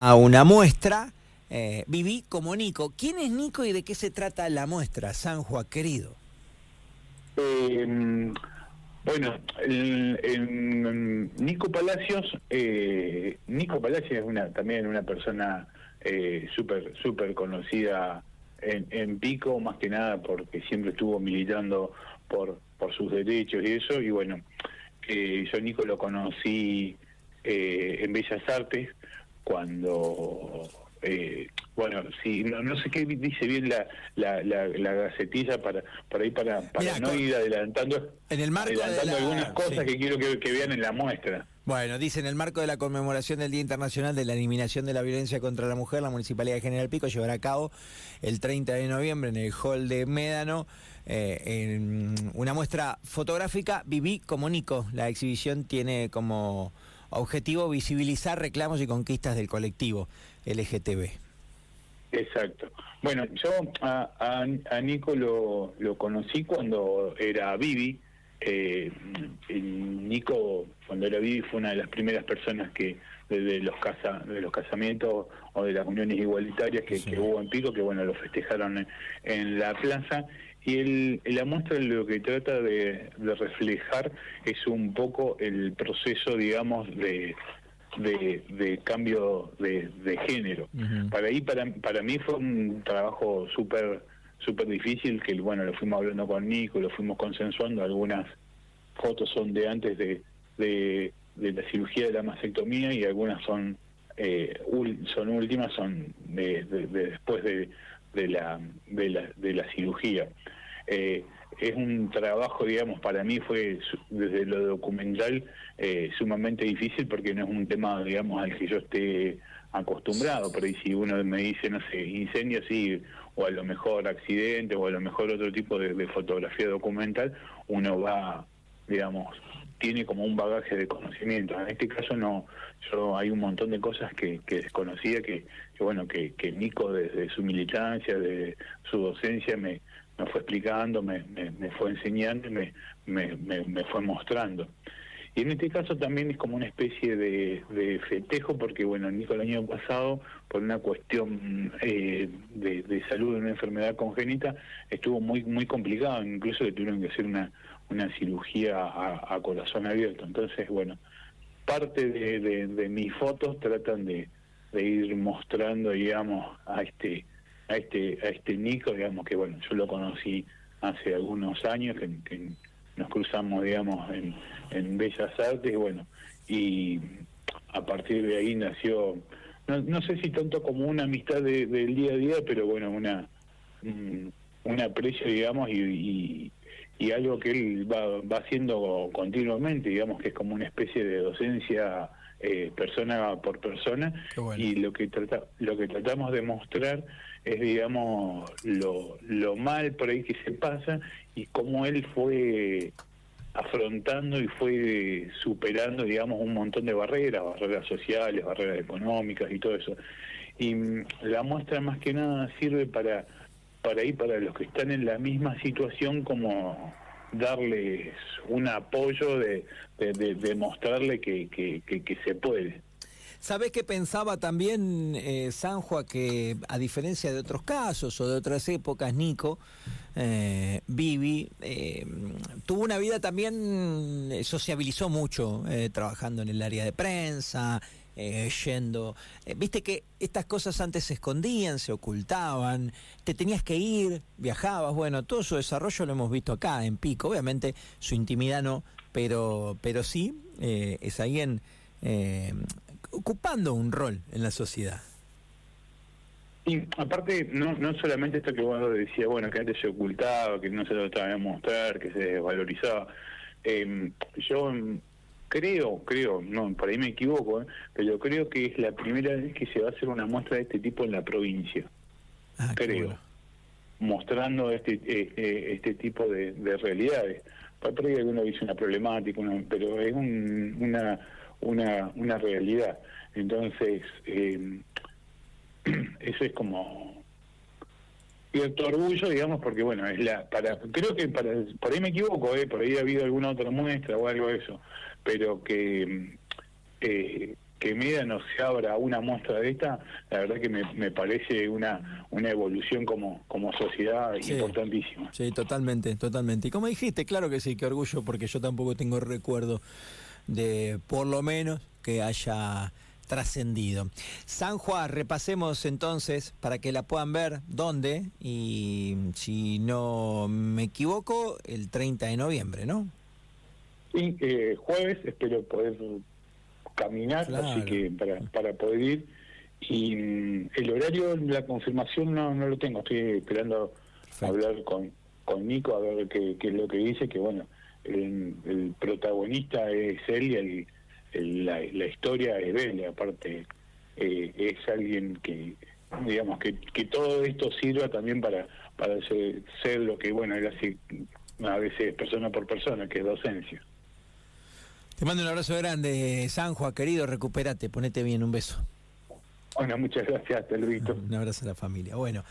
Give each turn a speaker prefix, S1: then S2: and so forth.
S1: a una muestra. Eh, viví como Nico. ¿Quién es Nico y de qué se trata la muestra, San Juan querido?
S2: Eh, bueno, el, Nico Palacios, eh, Nico Palacios es una también una persona eh, súper super conocida en, en, Pico, más que nada porque siempre estuvo militando por, por sus derechos y eso, y bueno, eh, yo Nico lo conocí en Bellas Artes cuando eh, bueno, sí, no, sé qué dice bien la, la, la, gacetilla para, para ir para, para no ir adelantando,
S1: en el marco
S2: adelantando algunas cosas que quiero que, vean en la muestra.
S1: Bueno, dice en el marco de la conmemoración del Día Internacional de la Eliminación de la Violencia contra la Mujer, la Municipalidad de General Pico llevará a cabo el 30 de noviembre en el Hall de Médano eh, en una muestra fotográfica Viví como Nico. La exhibición tiene como objetivo visibilizar reclamos y conquistas del colectivo LGTB.
S2: Exacto. Bueno, yo a, a, Nico lo, lo, conocí cuando era Vivi. Eh, Nico, cuando era Vivi, fue una de las primeras personas que de, los casa, de los casamientos o de las uniones igualitarias que, hubo en Pico, que bueno, lo festejaron en la plaza. Y el, la muestra lo que trata de, reflejar es un poco el proceso, digamos, de, de, cambio de, género. Para ahí, para, para mí fue un trabajo súper súper difícil, que bueno, lo fuimos hablando con Nico, lo fuimos consensuando, algunas fotos son de antes de, de, la cirugía de la mastectomía y algunas son eh, son últimas, son de, después de, de, la, de, la, de la cirugía. Eh, es un trabajo, digamos, para mí fue desde lo documental eh, sumamente difícil porque no es un tema, digamos, al que yo esté acostumbrado. Ahí si uno me dice, no sé, incendio, sí, o a lo mejor accidente, o a lo mejor otro tipo de, fotografía documental, uno va, digamos, tiene como un bagaje de conocimiento. En este caso no, yo hay un montón de cosas que, desconocía que, que bueno, que, que Nico desde su militancia, de su docencia me me fue explicando, me, fue enseñando y me, me, fue mostrando. Y en este caso también es como una especie de, de festejo, porque bueno, Nico el año pasado, por una cuestión eh, de, salud de una enfermedad congénita, estuvo muy muy complicado, incluso le tuvieron que hacer una, una cirugía a, corazón abierto. Entonces, bueno, parte de, de mis fotos tratan de, de ir mostrando, digamos, a este a este a este Nico, digamos que bueno, yo lo conocí hace algunos años que, nos cruzamos, digamos, en, en Bellas Artes, y bueno, y a partir de ahí nació, no, no sé si tanto como una amistad del día a día, pero bueno, una un, aprecio, digamos, y, y, algo que él va, va haciendo continuamente, digamos, que es como una especie de docencia eh, persona por persona, y lo que trata, lo que tratamos de mostrar es, digamos, lo, lo mal por ahí que se pasa y cómo él fue afrontando y fue superando, digamos, un montón de barreras, barreras sociales, barreras económicas y todo eso. Y mm, la muestra más que nada sirve para, para ir para los que están en la misma situación como darles un apoyo de, de, mostrarle que, que, se puede.
S1: ¿Sabés que pensaba también, eh, Sanjua, que a diferencia de otros casos o de otras épocas, Nico, eh, Vivi, eh, tuvo una vida también, eh, sociabilizó mucho, trabajando en el área de prensa, yendo. Viste que estas cosas antes se escondían, se ocultaban, te tenías que ir, viajabas, bueno, todo su desarrollo lo hemos visto acá en Pico, obviamente su intimidad no, pero, pero sí, es alguien ocupando un rol en la sociedad.
S2: Y aparte, no, no solamente esto que vos decías, bueno, que antes se ocultaba, que no se lo trataba de mostrar, que se desvalorizaba. Yo creo, creo, no, por ahí me equivoco, ¿eh? pero creo que es la primera vez que se va a hacer una muestra de este tipo en la provincia. Ah, creo. Mostrando este, este, este tipo de, realidades. Por ahí alguno dice una problemática, pero es una una, una realidad. Entonces, eh, eso es como cierto orgullo, digamos, porque bueno, es la para creo que para por ahí me equivoco, eh, por ahí ha habido alguna otra muestra o algo de eso, pero que eh, que no se abra una muestra de esta, la verdad que me, parece una, una evolución como, como sociedad importantísima.
S1: Sí, totalmente, totalmente. Y como dijiste, claro que sí, qué orgullo, porque yo tampoco tengo recuerdo de, por lo menos, que haya trascendido. San Juan, repasemos entonces para que la puedan ver dónde y si no me equivoco, el 30 de noviembre, ¿no?
S2: Eh, jueves, espero poder caminar, así que para, para poder ir. Y mm, el horario, la confirmación no, no lo tengo, estoy esperando hablar con, con Nico a ver qué, qué, es lo que dice, que bueno, el, protagonista es él y el, la, la, historia es él, aparte eh, es alguien que, digamos, que, que todo esto sirva también para, para ser, ser lo que, bueno, él hace a veces persona por persona, que es docencia.
S1: Te mando un abrazo grande, Sanjua, querido, recupérate, ponete bien, un beso.
S2: Bueno, muchas gracias, Luis.
S1: Un abrazo a la familia. Bueno.